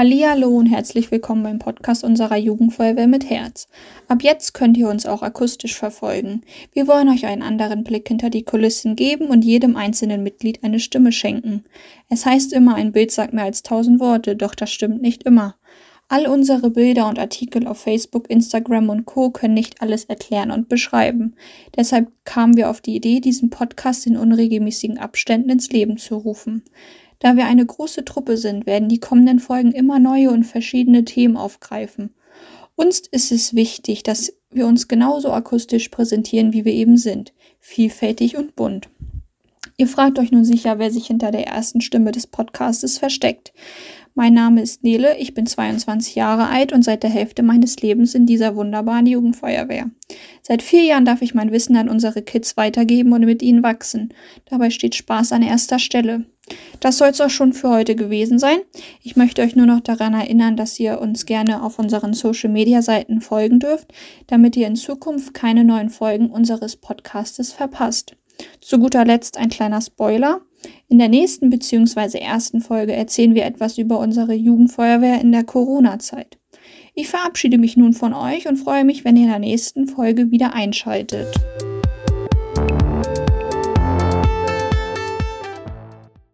Hallihallo und herzlich willkommen beim Podcast unserer Jugendfeuerwehr mit Herz. Ab jetzt könnt ihr uns auch akustisch verfolgen. Wir wollen euch einen anderen Blick hinter die Kulissen geben und jedem einzelnen Mitglied eine Stimme schenken. Es heißt immer, ein Bild sagt mehr als tausend Worte, doch das stimmt nicht immer. All unsere Bilder und Artikel auf Facebook, Instagram und Co. können nicht alles erklären und beschreiben. Deshalb kamen wir auf die Idee, diesen Podcast in unregelmäßigen Abständen ins Leben zu rufen. Da wir eine große Truppe sind, werden die kommenden Folgen immer neue und verschiedene Themen aufgreifen. Uns ist es wichtig, dass wir uns genauso akustisch präsentieren, wie wir eben sind, vielfältig und bunt. Ihr fragt euch nun sicher, wer sich hinter der ersten Stimme des Podcastes versteckt. Mein Name ist Nele, ich bin 22 Jahre alt und seit der Hälfte meines Lebens in dieser wunderbaren Jugendfeuerwehr. Seit vier Jahren darf ich mein Wissen an unsere Kids weitergeben und mit ihnen wachsen. Dabei steht Spaß an erster Stelle. Das soll es auch schon für heute gewesen sein. Ich möchte euch nur noch daran erinnern, dass ihr uns gerne auf unseren Social-Media-Seiten folgen dürft, damit ihr in Zukunft keine neuen Folgen unseres Podcastes verpasst. Zu guter Letzt ein kleiner Spoiler. In der nächsten bzw. ersten Folge erzählen wir etwas über unsere Jugendfeuerwehr in der Corona-Zeit. Ich verabschiede mich nun von euch und freue mich, wenn ihr in der nächsten Folge wieder einschaltet.